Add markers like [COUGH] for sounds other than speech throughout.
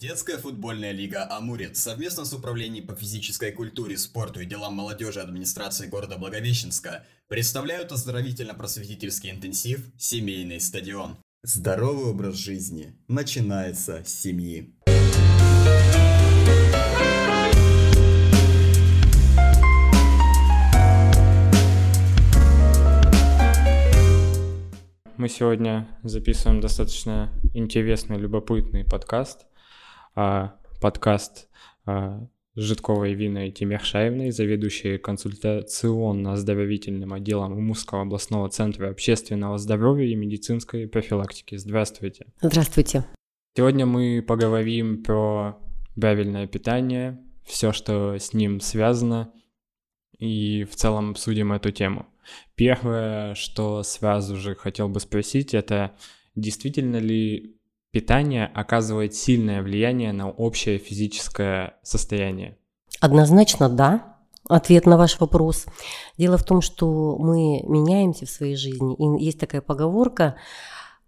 Детская футбольная лига «Амурец» совместно с Управлением по физической культуре, спорту и делам молодежи администрации города Благовещенска представляют оздоровительно-просветительский интенсив «Семейный стадион». Здоровый образ жизни начинается с семьи. Мы сегодня записываем достаточно интересный, любопытный подкаст – подкаст а, Житковой Виной Тимиршаевной, заведующей консультационно-оздоровительным отделом Умского областного центра общественного здоровья и медицинской профилактики. Здравствуйте. Здравствуйте. Сегодня мы поговорим про правильное питание, все, что с ним связано, и в целом обсудим эту тему. Первое, что сразу же хотел бы спросить, это действительно ли питание оказывает сильное влияние на общее физическое состояние? Однозначно да. Ответ на ваш вопрос. Дело в том, что мы меняемся в своей жизни. И есть такая поговорка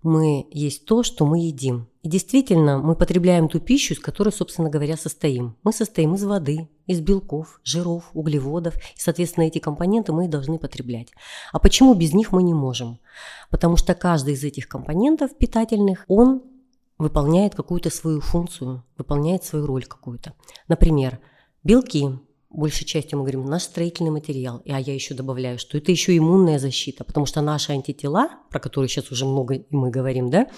мы есть то, что мы едим. И действительно, мы потребляем ту пищу, из которой, собственно говоря, состоим. Мы состоим из воды, из белков, жиров, углеводов. И, соответственно, эти компоненты мы и должны потреблять. А почему без них мы не можем? Потому что каждый из этих компонентов питательных, он выполняет какую-то свою функцию, выполняет свою роль какую-то. Например, белки, большей частью мы говорим, наш строительный материал. А я еще добавляю, что это еще иммунная защита, потому что наши антитела, про которые сейчас уже много мы говорим, да,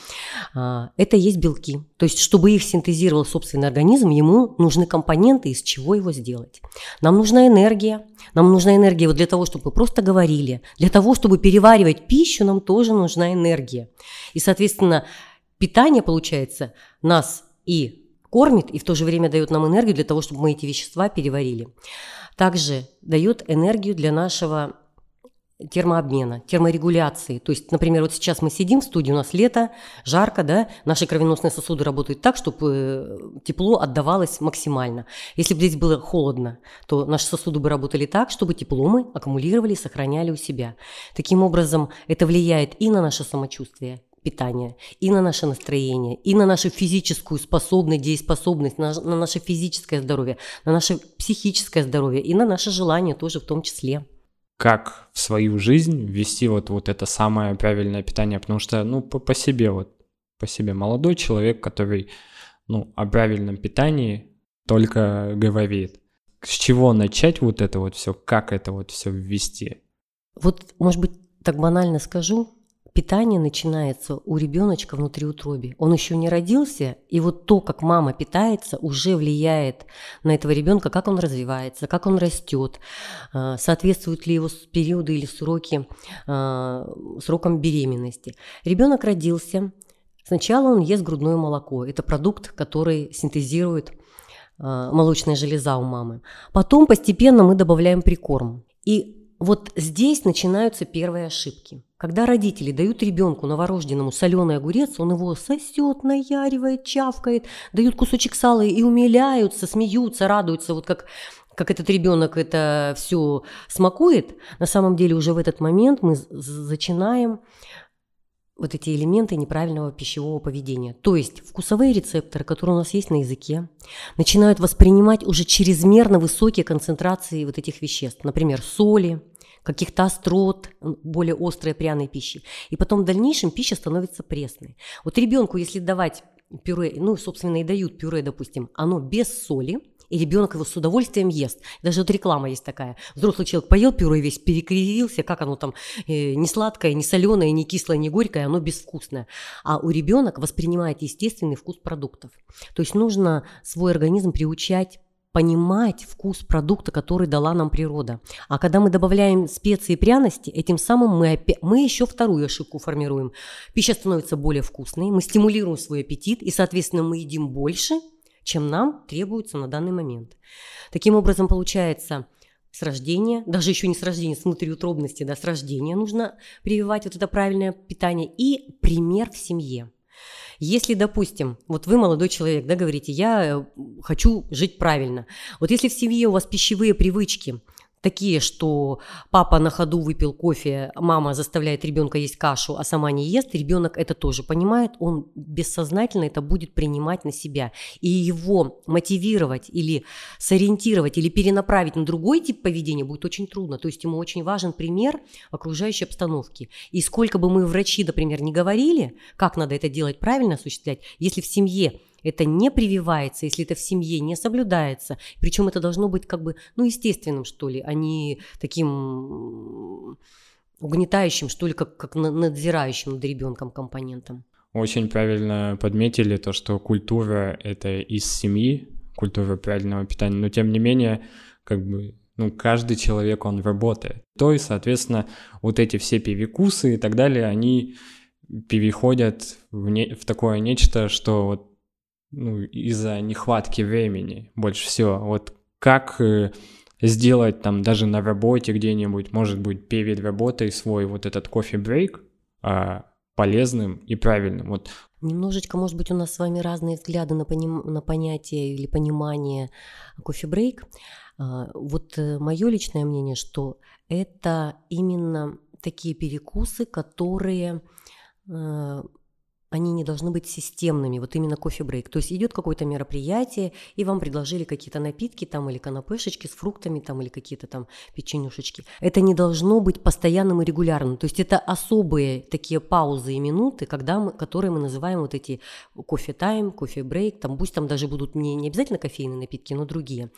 а, это есть белки. То есть, чтобы их синтезировал собственный организм, ему нужны компоненты, из чего его сделать. Нам нужна энергия. Нам нужна энергия вот для того, чтобы просто говорили. Для того, чтобы переваривать пищу, нам тоже нужна энергия. И, соответственно, питание, получается, нас и кормит, и в то же время дает нам энергию для того, чтобы мы эти вещества переварили. Также дает энергию для нашего термообмена, терморегуляции. То есть, например, вот сейчас мы сидим в студии, у нас лето, жарко, да, наши кровеносные сосуды работают так, чтобы э, тепло отдавалось максимально. Если бы здесь было холодно, то наши сосуды бы работали так, чтобы тепло мы аккумулировали, сохраняли у себя. Таким образом, это влияет и на наше самочувствие, питания, и на наше настроение, и на нашу физическую способность, дееспособность, на, на наше физическое здоровье, на наше психическое здоровье и на наше желание тоже в том числе. Как в свою жизнь ввести вот, вот это самое правильное питание? Потому что, ну, по, по себе вот, по себе молодой человек, который, ну, о правильном питании только говорит. С чего начать вот это вот все, как это вот все ввести? Вот, может быть, так банально скажу, питание начинается у ребеночка внутри утроби. Он еще не родился, и вот то, как мама питается, уже влияет на этого ребенка, как он развивается, как он растет, а, соответствуют ли его периоды или сроки, а, срокам беременности. Ребенок родился, сначала он ест грудное молоко. Это продукт, который синтезирует а, молочная железа у мамы. Потом постепенно мы добавляем прикорм. И вот здесь начинаются первые ошибки. Когда родители дают ребенку новорожденному соленый огурец, он его сосет, наяривает, чавкает, дают кусочек сала и умиляются, смеются, радуются, вот как как этот ребенок это все смакует, на самом деле уже в этот момент мы начинаем вот эти элементы неправильного пищевого поведения. То есть вкусовые рецепторы, которые у нас есть на языке, начинают воспринимать уже чрезмерно высокие концентрации вот этих веществ, например, соли, каких-то острот, более острой пряной пищи. И потом в дальнейшем пища становится пресной. Вот ребенку, если давать пюре, ну, собственно, и дают пюре, допустим, оно без соли, и ребенок его с удовольствием ест. Даже вот реклама есть такая. Взрослый человек поел пюре весь перекривился, как оно там э, не сладкое, не соленое, не кислое, не горькое, оно безвкусное. А у ребенка воспринимает естественный вкус продуктов. То есть нужно свой организм приучать понимать вкус продукта, который дала нам природа. А когда мы добавляем специи и пряности, этим самым мы, мы еще вторую ошибку формируем. Пища становится более вкусной, мы стимулируем свой аппетит, и, соответственно, мы едим больше, чем нам требуется на данный момент. Таким образом, получается, с рождения, даже еще не с рождения, с внутриутробности, да, с рождения нужно прививать вот это правильное питание и пример в семье. Если, допустим, вот вы молодой человек, да, говорите, я э, хочу жить правильно. Вот если в семье у вас пищевые привычки такие, что папа на ходу выпил кофе, мама заставляет ребенка есть кашу, а сама не ест, ребенок это тоже понимает, он бессознательно это будет принимать на себя. И его мотивировать или сориентировать или перенаправить на другой тип поведения будет очень трудно. То есть ему очень важен пример окружающей обстановки. И сколько бы мы врачи, например, не говорили, как надо это делать правильно осуществлять, если в семье это не прививается, если это в семье не соблюдается. Причем это должно быть как бы, ну, естественным, что ли, а не таким угнетающим, что ли, как, как надзирающим над ребенком компонентом. Очень правильно подметили то, что культура — это из семьи, культура правильного питания, но тем не менее, как бы, ну, каждый человек, он работает. То и, соответственно, вот эти все перекусы и так далее, они переходят в, не, в такое нечто, что вот ну, из-за нехватки времени больше всего. Вот как э, сделать там даже на работе где-нибудь, может быть, перед работой свой вот этот кофе-брейк а, полезным и правильным. Вот. Немножечко, может быть, у нас с вами разные взгляды на, поним... на понятие или понимание кофе-брейк. А, вот э, мое личное мнение, что это именно такие перекусы, которые э, они не должны быть системными, вот именно кофе-брейк. То есть идет какое-то мероприятие, и вам предложили какие-то напитки там или канапешечки с фруктами там или какие-то там печенюшечки. Это не должно быть постоянным и регулярным. То есть это особые такие паузы и минуты, когда мы, которые мы называем вот эти кофе-тайм, кофе-брейк, там пусть там даже будут не, не обязательно кофейные напитки, но другие.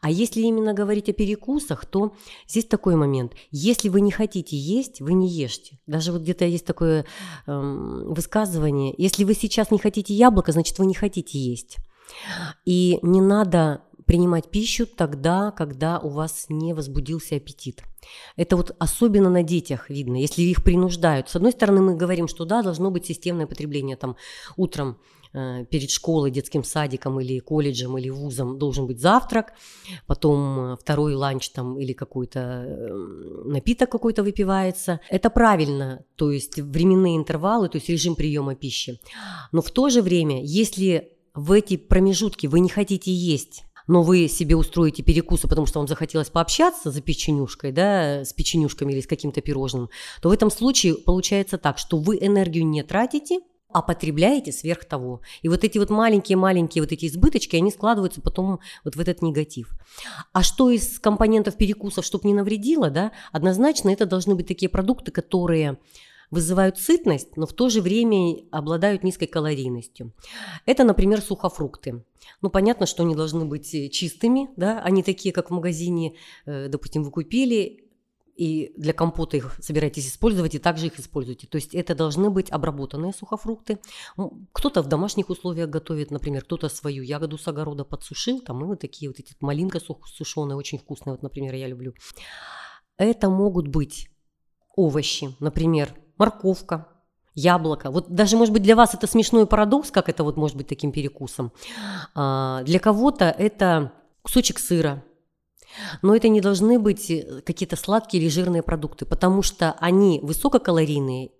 А если именно говорить о перекусах, то здесь такой момент. Если вы не хотите есть, вы не ешьте. Даже вот где-то есть такое эм, высказывание, высказывание. Если вы сейчас не хотите яблоко, значит, вы не хотите есть. И не надо принимать пищу тогда, когда у вас не возбудился аппетит. Это вот особенно на детях видно, если их принуждают. С одной стороны, мы говорим, что да, должно быть системное потребление там утром перед школой, детским садиком или колледжем или вузом должен быть завтрак, потом э, второй ланч там или какой-то э, напиток какой-то выпивается. Это правильно, то есть временные интервалы, то есть режим приема пищи. Но в то же время, если в эти промежутки вы не хотите есть но вы себе устроите перекусы, потому что вам захотелось пообщаться за печенюшкой, да, с печенюшками или с каким-то пирожным, то в этом случае получается так, что вы энергию не тратите, а потребляете сверх того. И вот эти вот маленькие-маленькие вот эти избыточки, они складываются потом вот в этот негатив. А что из компонентов перекусов, чтобы не навредило, да, однозначно это должны быть такие продукты, которые вызывают сытность, но в то же время обладают низкой калорийностью. Это, например, сухофрукты. Ну, понятно, что они должны быть э, чистыми, да, они такие, как в магазине, э, допустим, вы купили, и для компота их собираетесь использовать, и также их используйте. То есть это должны быть обработанные сухофрукты. Кто-то в домашних условиях готовит, например, кто-то свою ягоду с огорода подсушил, там и вот такие вот эти малинка сушеная, очень вкусная, вот, например, я люблю. Это могут быть овощи, например, морковка, яблоко. Вот даже, может быть, для вас это смешной парадокс, как это вот может быть таким перекусом. А, для кого-то это кусочек сыра, но это не должны быть э, какие-то сладкие или жирные продукты, потому что они высококалорийные.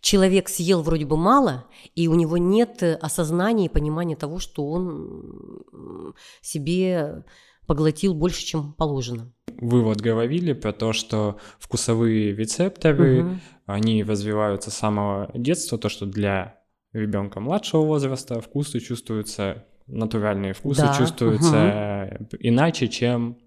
Человек съел вроде бы мало, и у него нет э, осознания и понимания того, что он себе поглотил больше, чем положено. Вы вот говорили про то, что вкусовые рецепторы, угу. они развиваются с самого детства, то, что для ребенка младшего возраста вкусы чувствуются, натуральные вкусы да. чувствуются угу. иначе, чем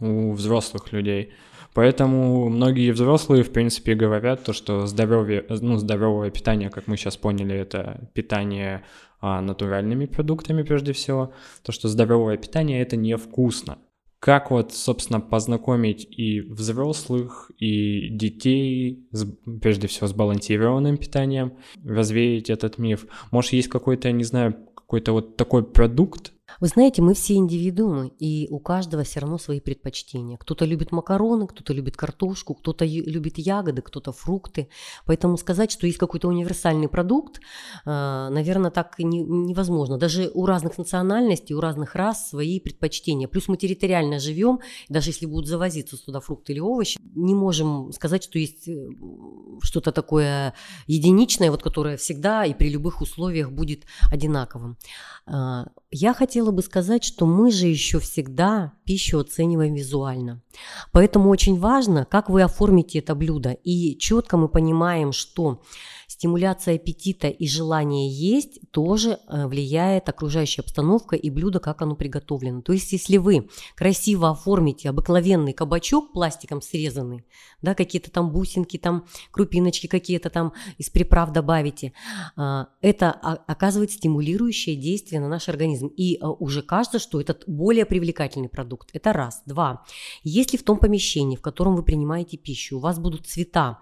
у взрослых людей. Поэтому многие взрослые, в принципе, говорят то, что здоровье, ну, здоровое питание, как мы сейчас поняли, это питание а, натуральными продуктами прежде всего, то, что здоровое питание это невкусно. Как вот, собственно, познакомить и взрослых, и детей, с, прежде всего, с балансированным питанием, развеять этот миф? Может, есть какой-то, не знаю, какой-то вот такой продукт, вы знаете, мы все индивидуумы, и у каждого все равно свои предпочтения. Кто-то любит макароны, кто-то любит картошку, кто-то любит ягоды, кто-то фрукты. Поэтому сказать, что есть какой-то универсальный продукт, а, наверное, так невозможно. Даже у разных национальностей, у разных рас свои предпочтения. Плюс мы территориально живем, даже если будут завозиться сюда фрукты или овощи, не можем сказать, что есть э, что-то такое единичное, вот которое всегда и при любых условиях будет одинаковым. А, я хотела хотела бы сказать, что мы же еще всегда пищу оцениваем визуально. Поэтому очень важно, как вы оформите это блюдо. И четко мы понимаем, что стимуляция аппетита и желание есть тоже э, влияет окружающая обстановка и блюдо, как оно приготовлено. То есть, если вы красиво оформите обыкновенный кабачок пластиком срезанный, да, какие-то там бусинки, там крупиночки какие-то там из приправ добавите, а, это оказывает стимулирующее действие на наш организм. И э, уже кажется, что это более привлекательный продукт. Это раз. Два. Если в том помещении, в котором вы принимаете пищу, у вас будут цвета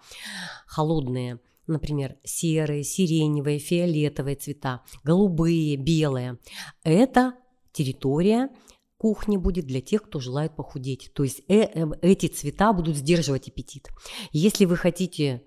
холодные, например, серые, сиреневые, фиолетовые цвета, голубые, белые. Это территория кухни будет для тех, кто желает похудеть. То есть э э эти цвета будут сдерживать аппетит. Если вы хотите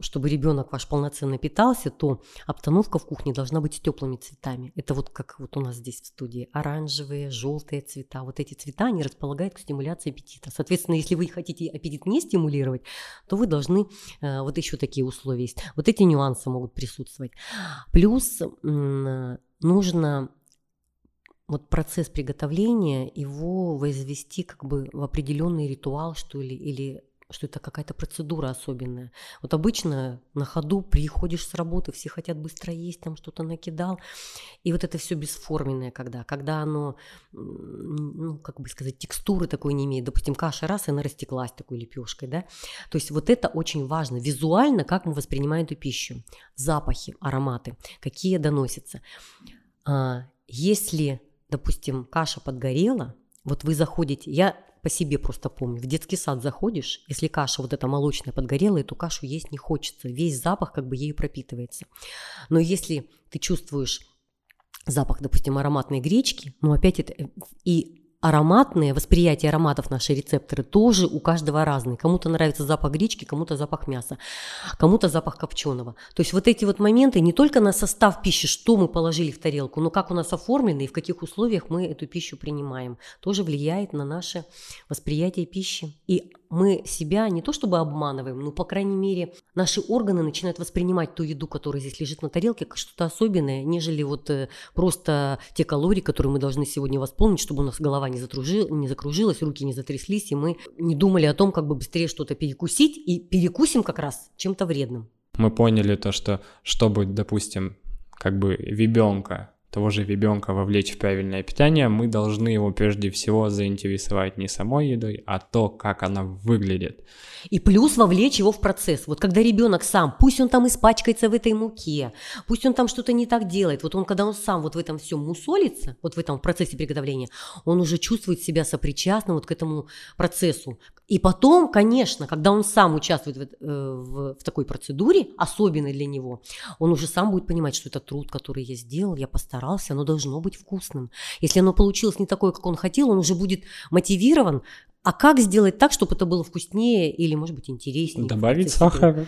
чтобы ребенок ваш полноценно питался, то обстановка в кухне должна быть с теплыми цветами. Это вот как вот у нас здесь в студии оранжевые, желтые цвета. Вот эти цвета, они располагают к стимуляции аппетита. Соответственно, если вы хотите аппетит не стимулировать, то вы должны, э, вот еще такие условия есть. Вот эти нюансы могут присутствовать. Плюс нужно вот процесс приготовления, его возвести как бы в определенный ритуал, что ли, или что это какая-то процедура особенная. Вот обычно на ходу приходишь с работы, все хотят быстро есть, там что-то накидал. И вот это все бесформенное, когда, когда оно, ну, как бы сказать, текстуры такой не имеет. Допустим, каша раз, и она растеклась такой лепешкой, да. То есть вот это очень важно. Визуально, как мы воспринимаем эту пищу. Запахи, ароматы, какие доносятся. А, если, допустим, каша подгорела, вот вы заходите, я по себе просто помню. В детский сад заходишь, если каша вот эта молочная подгорела, эту кашу есть не хочется. Весь запах как бы ею пропитывается. Но если ты чувствуешь запах, допустим, ароматной гречки, ну опять это э, и ароматные, восприятие ароматов, наши рецепторы тоже у каждого разные. Кому-то нравится запах гречки, кому-то запах мяса, кому-то запах копченого. То есть вот эти вот моменты не только на состав пищи, что мы положили в тарелку, но как у нас оформлено и в каких условиях мы эту пищу принимаем, тоже влияет на наше восприятие пищи. И мы себя не то чтобы обманываем, но, по крайней мере, наши органы начинают воспринимать ту еду, которая здесь лежит на тарелке, как что-то особенное, нежели вот э, просто те калории, которые мы должны сегодня восполнить, чтобы у нас голова не, затружи, не закружилась, руки не затряслись, и мы не думали о том, как бы быстрее что-то перекусить, и перекусим как раз чем-то вредным. Мы поняли то, что чтобы, допустим, как бы ребенка того же ребенка вовлечь в правильное питание, мы должны его прежде всего заинтересовать не самой едой, а то, как она выглядит. И плюс вовлечь его в процесс. Вот когда ребенок сам, пусть он там испачкается в этой муке, пусть он там что-то не так делает, вот он, когда он сам вот в этом всем мусолится, вот в этом процессе приготовления, он уже чувствует себя сопричастным вот к этому процессу. И потом, конечно, когда он сам участвует в, э, в, в такой процедуре, особенной для него, он уже сам будет понимать, что это труд, который я сделал, я постарался, оно должно быть вкусным. Если оно получилось не такое, как он хотел, он уже будет мотивирован а как сделать так, чтобы это было вкуснее или, может быть, интереснее? Добавить сахар.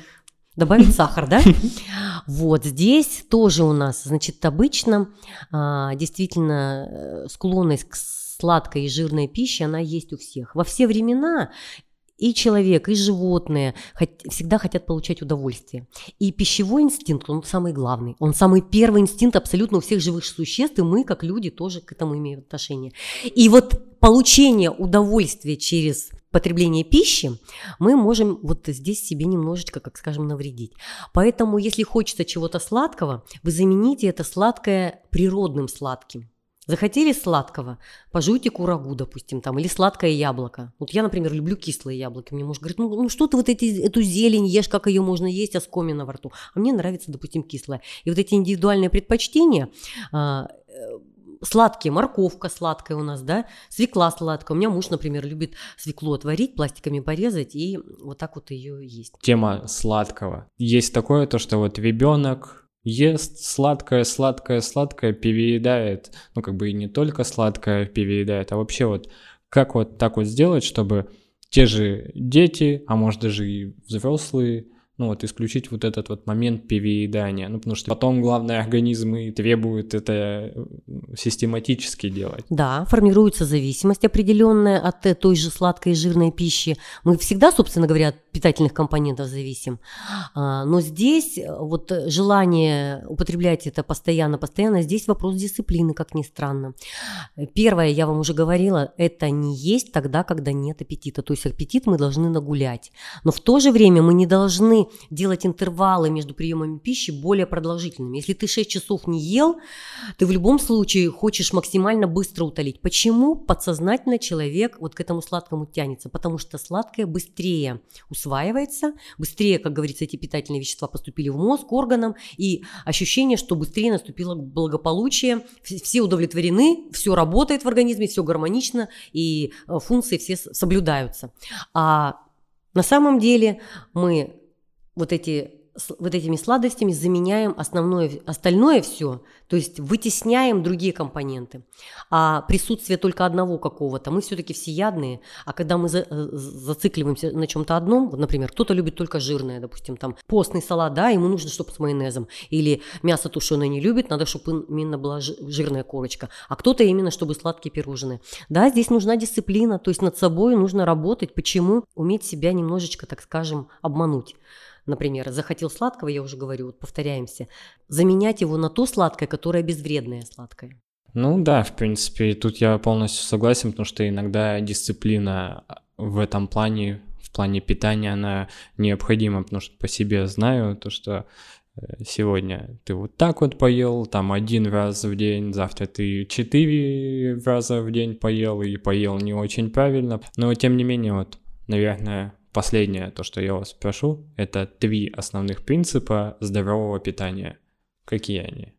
Добавить сахар, да? [LAUGHS] Вот здесь тоже у нас, значит, обычно а, действительно э, склонность к сладкой и жирной пище, она есть у всех. Во все времена и человек, и животные всегда хотят получать удовольствие. И пищевой инстинкт, он самый главный. Он самый первый инстинкт абсолютно у всех живых существ, и мы, как люди, тоже к этому имеем отношение. И вот получение удовольствия через потребление пищи, мы можем вот здесь себе немножечко, как скажем, навредить. Поэтому, если хочется чего-то сладкого, вы замените это сладкое природным сладким. Захотели сладкого, пожуйте курагу, допустим, там, или сладкое яблоко. Вот я, например, люблю кислые яблоки. Мне муж говорит, ну, ну что ты вот эти, эту зелень ешь, как ее можно есть, оскомина во рту. А мне нравится, допустим, кислое. И вот эти индивидуальные предпочтения, а, э, сладкие, морковка сладкая у нас, да, свекла сладкая. У меня муж, например, любит свеклу отварить, пластиками порезать и вот так вот ее есть. Тема сладкого. Есть такое то, что вот ребенок ест сладкое, сладкое, сладкое, переедает. Ну, как бы и не только сладкое переедает, а вообще вот как вот так вот сделать, чтобы те же дети, а может даже и взрослые, ну вот исключить вот этот вот момент переедания, ну потому что потом, главное, организмы требуют это систематически делать. Да, формируется зависимость определенная от э, той же сладкой и жирной пищи. Мы всегда, собственно говоря, от питательных компонентов зависим. А, но здесь э, вот желание употреблять это постоянно-постоянно, здесь вопрос дисциплины, как ни странно. Первое, я вам уже говорила, это не есть тогда, когда нет аппетита. То есть аппетит мы должны нагулять. Но в то же время мы не должны делать интервалы между приемами пищи более продолжительными. Если ты 6 часов не ел, ты в любом случае хочешь максимально быстро утолить. Почему подсознательно человек вот к этому сладкому тянется? Потому что сладкое быстрее усваивается, быстрее, как говорится, эти питательные вещества поступили в мозг, органам, и ощущение, что быстрее наступило благополучие, все удовлетворены, все работает в организме, все гармонично, и э, функции все соблюдаются. А на самом деле мы вот эти вот этими сладостями заменяем основное, остальное все, то есть вытесняем другие компоненты. А присутствие только одного какого-то, мы все-таки всеядные, а когда мы за, э, зацикливаемся на чем-то одном, например, кто-то любит только жирное, допустим, там постный салат, да, ему нужно, чтобы с майонезом, или мясо тушеное не любит, надо, чтобы именно была жирная корочка, а кто-то именно, чтобы сладкие пирожные. Да, здесь нужна дисциплина, то есть над собой нужно работать. Почему? Уметь себя немножечко, так скажем, обмануть например, захотел сладкого, я уже говорю, вот повторяемся, заменять его на то сладкое, которое безвредное сладкое. Ну да, в принципе, тут я полностью согласен, потому что иногда дисциплина в этом плане, в плане питания, она необходима, потому что по себе знаю то, что э, сегодня ты вот так вот поел, там один раз в день, завтра ты четыре раза в день поел и поел не очень правильно, но тем не менее вот, наверное, Последнее, то, что я вас спрошу, это три основных принципа здорового питания. Какие они?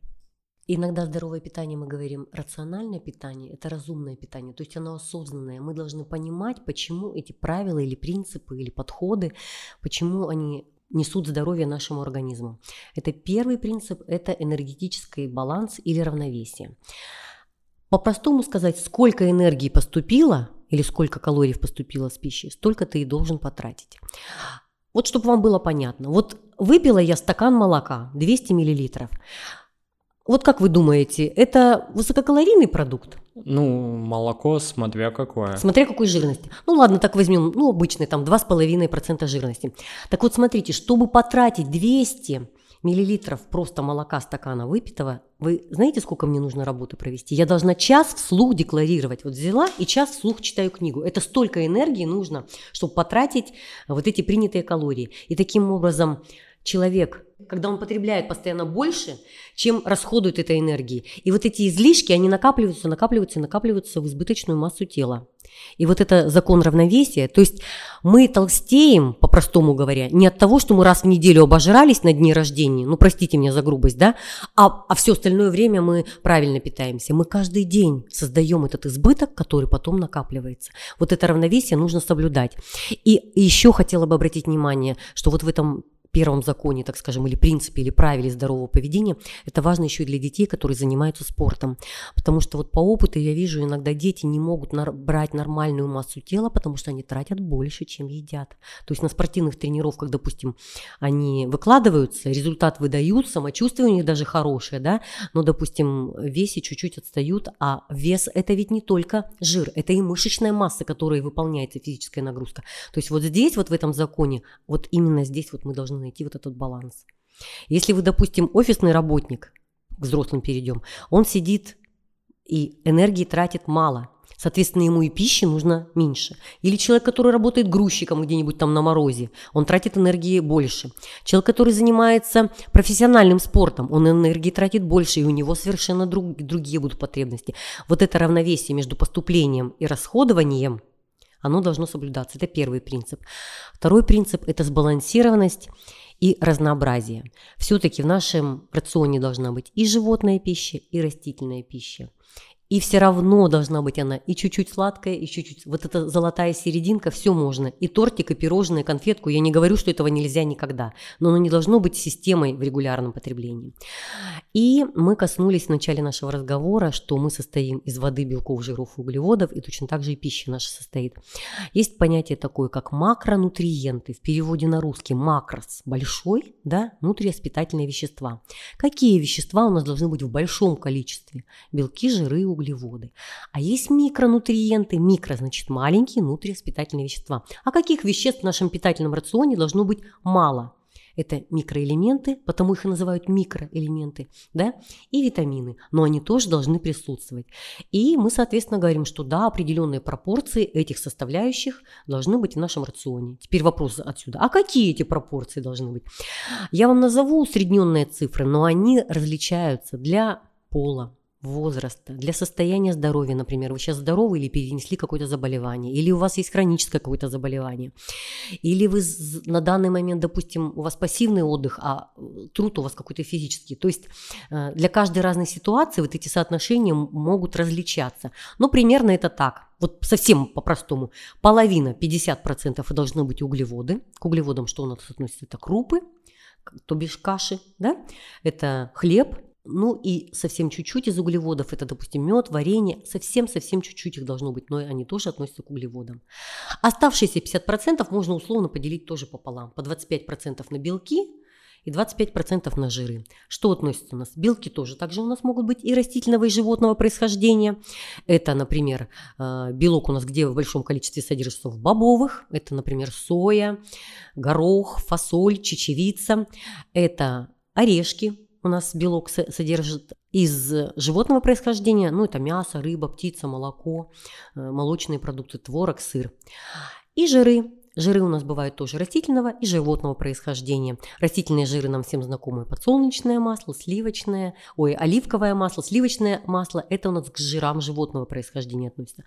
Иногда здоровое питание мы говорим рациональное питание, это разумное питание, то есть оно осознанное. Мы должны понимать, почему эти правила или принципы или подходы, почему они несут здоровье нашему организму. Это первый принцип, это энергетический баланс или равновесие. По-простому сказать, сколько энергии поступило – или сколько калорий поступило с пищей, столько ты и должен потратить. Вот чтобы вам было понятно. Вот выпила я стакан молока, 200 миллилитров. Вот как вы думаете, это высококалорийный продукт? Ну, молоко, смотря какое. Смотря какой жирности. Ну ладно, так возьмем, ну обычный, там 2,5% жирности. Так вот смотрите, чтобы потратить 200 миллилитров просто молока стакана выпитого, вы знаете, сколько мне нужно работы провести? Я должна час вслух декларировать. Вот взяла и час вслух читаю книгу. Это столько энергии нужно, чтобы потратить вот эти принятые калории. И таким образом человек, когда он потребляет постоянно больше, чем расходует этой энергии. И вот эти излишки, они накапливаются, накапливаются, накапливаются в избыточную массу тела. И вот это закон равновесия, то есть мы толстеем, по-простому говоря, не от того, что мы раз в неделю обожрались на дне рождения, ну простите меня за грубость, да, а, а все остальное время мы правильно питаемся. Мы каждый день создаем этот избыток, который потом накапливается. Вот это равновесие нужно соблюдать. И еще хотела бы обратить внимание, что вот в этом первом законе, так скажем, или принципе, или правиле здорового поведения, это важно еще и для детей, которые занимаются спортом. Потому что вот по опыту я вижу, иногда дети не могут брать нормальную массу тела, потому что они тратят больше, чем едят. То есть на спортивных тренировках, допустим, они выкладываются, результат выдают, самочувствие у них даже хорошее, да, но, допустим, в весе чуть-чуть отстают, а вес – это ведь не только жир, это и мышечная масса, которой выполняется физическая нагрузка. То есть вот здесь, вот в этом законе, вот именно здесь вот мы должны найти вот этот баланс. Если вы, допустим, офисный работник, к взрослым перейдем, он сидит и энергии тратит мало, соответственно, ему и пищи нужно меньше. Или человек, который работает грузчиком где-нибудь там на морозе, он тратит энергии больше. Человек, который занимается профессиональным спортом, он энергии тратит больше, и у него совершенно друг, другие будут потребности. Вот это равновесие между поступлением и расходованием – оно должно соблюдаться. Это первый принцип. Второй принцип – это сбалансированность и разнообразие. Все-таки в нашем рационе должна быть и животная пища, и растительная пища. И все равно должна быть она и чуть-чуть сладкая, и чуть-чуть... Вот эта золотая серединка, все можно. И тортик, и пирожное, и конфетку. Я не говорю, что этого нельзя никогда. Но оно не должно быть системой в регулярном потреблении. И мы коснулись в начале нашего разговора, что мы состоим из воды, белков, жиров углеводов, и точно так же и пища наша состоит. Есть понятие такое, как макронутриенты. В переводе на русский макрос – большой, да, нутриас – питательные вещества. Какие вещества у нас должны быть в большом количестве? Белки, жиры, углеводы углеводы. А есть микронутриенты. Микро значит маленькие нутриоспитательные вещества. А каких веществ в нашем питательном рационе должно быть мало? Это микроэлементы, потому их и называют микроэлементы, да, и витамины, но они тоже должны присутствовать. И мы, соответственно, говорим, что да, определенные пропорции этих составляющих должны быть в нашем рационе. Теперь вопрос отсюда, а какие эти пропорции должны быть? Я вам назову усредненные цифры, но они различаются для пола, возраста, для состояния здоровья, например, вы сейчас здоровы или перенесли какое-то заболевание, или у вас есть хроническое какое-то заболевание, или вы на данный момент, допустим, у вас пассивный отдых, а э, труд у вас какой-то физический. То есть э, для каждой разной ситуации вот эти соотношения могут различаться. Но примерно это так. Вот совсем по-простому. Половина, 50% должны быть углеводы. К углеводам что у нас относится? Это крупы, то бишь каши, да? Это хлеб, ну и совсем чуть-чуть из углеводов, это, допустим, мед, варенье, совсем-совсем чуть-чуть их должно быть, но они тоже относятся к углеводам. Оставшиеся 50% можно условно поделить тоже пополам. По 25% на белки, и 25% на жиры. Что относится у нас? Белки тоже также у нас могут быть и растительного, и животного происхождения. Это, например, э, белок у нас где в большом количестве содержится в бобовых. Это, например, соя, горох, фасоль, чечевица. Это орешки, у нас белок содержит из животного происхождения, ну это мясо, рыба, птица, молоко, э, молочные продукты, творог, сыр. И жиры. Жиры у нас бывают тоже растительного и животного происхождения. Растительные жиры нам всем знакомы. Подсолнечное масло, сливочное, ой, оливковое масло, сливочное масло. Это у нас к жирам животного происхождения относится.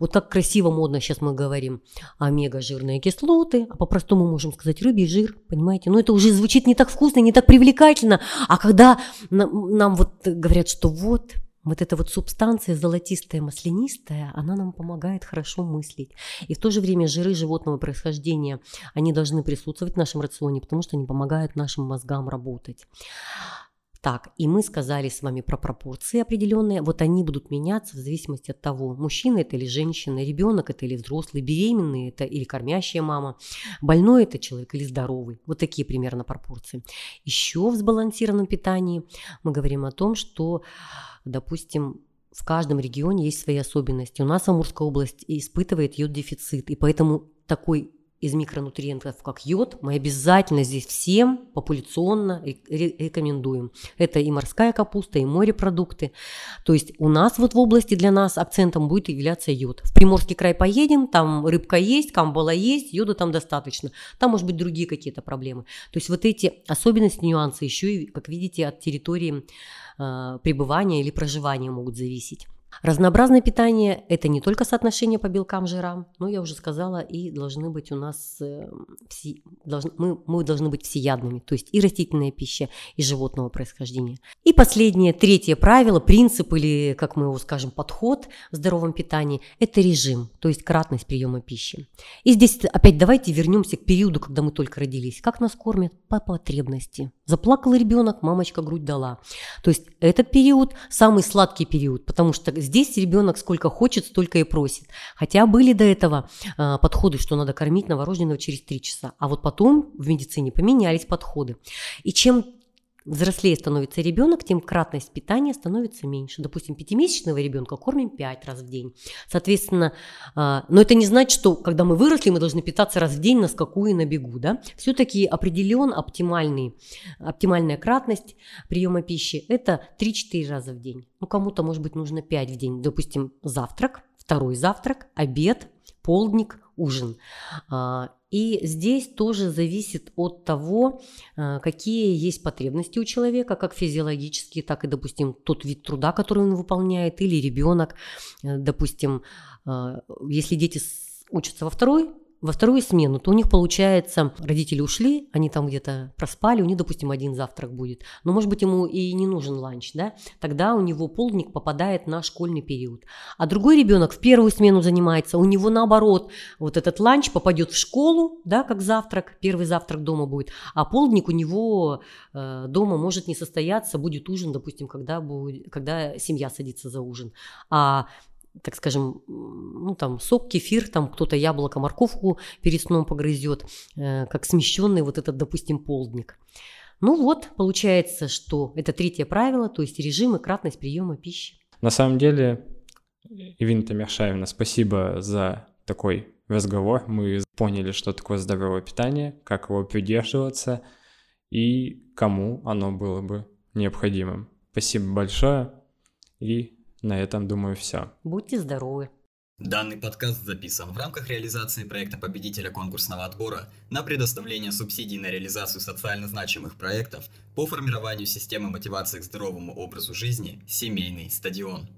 Вот так красиво, модно сейчас мы говорим омега-жирные кислоты, а по-простому можем сказать рыбий жир, понимаете? Но это уже звучит не так вкусно, не так привлекательно. А когда нам, нам вот говорят, что вот вот эта вот субстанция золотистая, маслянистая, она нам помогает хорошо мыслить. И в то же время жиры животного происхождения, они должны присутствовать в нашем рационе, потому что они помогают нашим мозгам работать. Так, и мы сказали с вами про пропорции определенные. Вот они будут меняться в зависимости от того, мужчина это или женщина, ребенок это или взрослый, беременный это или кормящая мама, больной это человек или здоровый. Вот такие примерно пропорции. Еще в сбалансированном питании мы говорим о том, что допустим, в каждом регионе есть свои особенности. У нас Амурская область испытывает йод-дефицит, и поэтому такой из микронутриентов, как йод, мы обязательно здесь всем популяционно рекомендуем. Это и морская капуста, и морепродукты. То есть у нас вот в области для нас акцентом будет являться йод. В Приморский край поедем, там рыбка есть, камбала есть, йода там достаточно. Там, может быть, другие какие-то проблемы. То есть вот эти особенности, нюансы еще и, как видите, от территории э, пребывания или проживания могут зависеть. Разнообразное питание – это не только соотношение по белкам, жирам, но я уже сказала, и должны быть у нас э, все, должны, мы, мы должны быть всеядными, то есть и растительная пища, и животного происхождения. И последнее, третье правило, принцип или, как мы его скажем, подход в здоровом питании – это режим, то есть кратность приема пищи. И здесь опять давайте вернемся к периоду, когда мы только родились. Как нас кормят? По потребности. Заплакал ребенок, мамочка грудь дала. То есть этот период самый сладкий период, потому что здесь ребенок сколько хочет, столько и просит. Хотя были до этого э, подходы, что надо кормить новорожденного через 3 часа. А вот потом в медицине поменялись подходы. И чем взрослее становится ребенок, тем кратность питания становится меньше. Допустим, пятимесячного ребенка кормим 5 раз в день. Соответственно, а, но это не значит, что когда мы выросли, мы должны питаться раз в день на скаку и на бегу. Да? Все-таки определен оптимальный, оптимальная кратность приема пищи – это 3-4 раза в день. Ну, кому-то, может быть, нужно 5 в день. Допустим, завтрак, второй завтрак, обед, полдник, ужин. А, и здесь тоже зависит от того, а, какие есть потребности у человека, как физиологические, так и, допустим, тот вид труда, который он выполняет, или ребенок, э, допустим, а, если дети учатся во второй во вторую смену, то у них получается, родители ушли, они там где-то проспали, у них, допустим, один завтрак будет. Но, может быть, ему и не нужен ланч, да? Тогда у него полдник попадает на школьный период. А другой ребенок в первую смену занимается, у него наоборот, вот этот ланч попадет в школу, да, как завтрак, первый завтрак дома будет, а полдник у него э, дома может не состояться, будет ужин, допустим, когда, будет, когда семья садится за ужин. А так скажем, ну там сок, кефир, там кто-то яблоко, морковку перед сном погрызет, э, как смещенный вот этот, допустим, полдник. Ну вот, получается, что это третье правило, то есть режим и кратность приема пищи. На самом деле, Ивина Тамершаевна, спасибо за такой разговор. Мы поняли, что такое здоровое питание, как его придерживаться и кому оно было бы необходимым. Спасибо большое и на этом, думаю, все. Будьте здоровы. Данный подкаст записан в рамках реализации проекта победителя конкурсного отбора на предоставление субсидий на реализацию социально значимых проектов по формированию системы мотивации к здоровому образу жизни «Семейный стадион».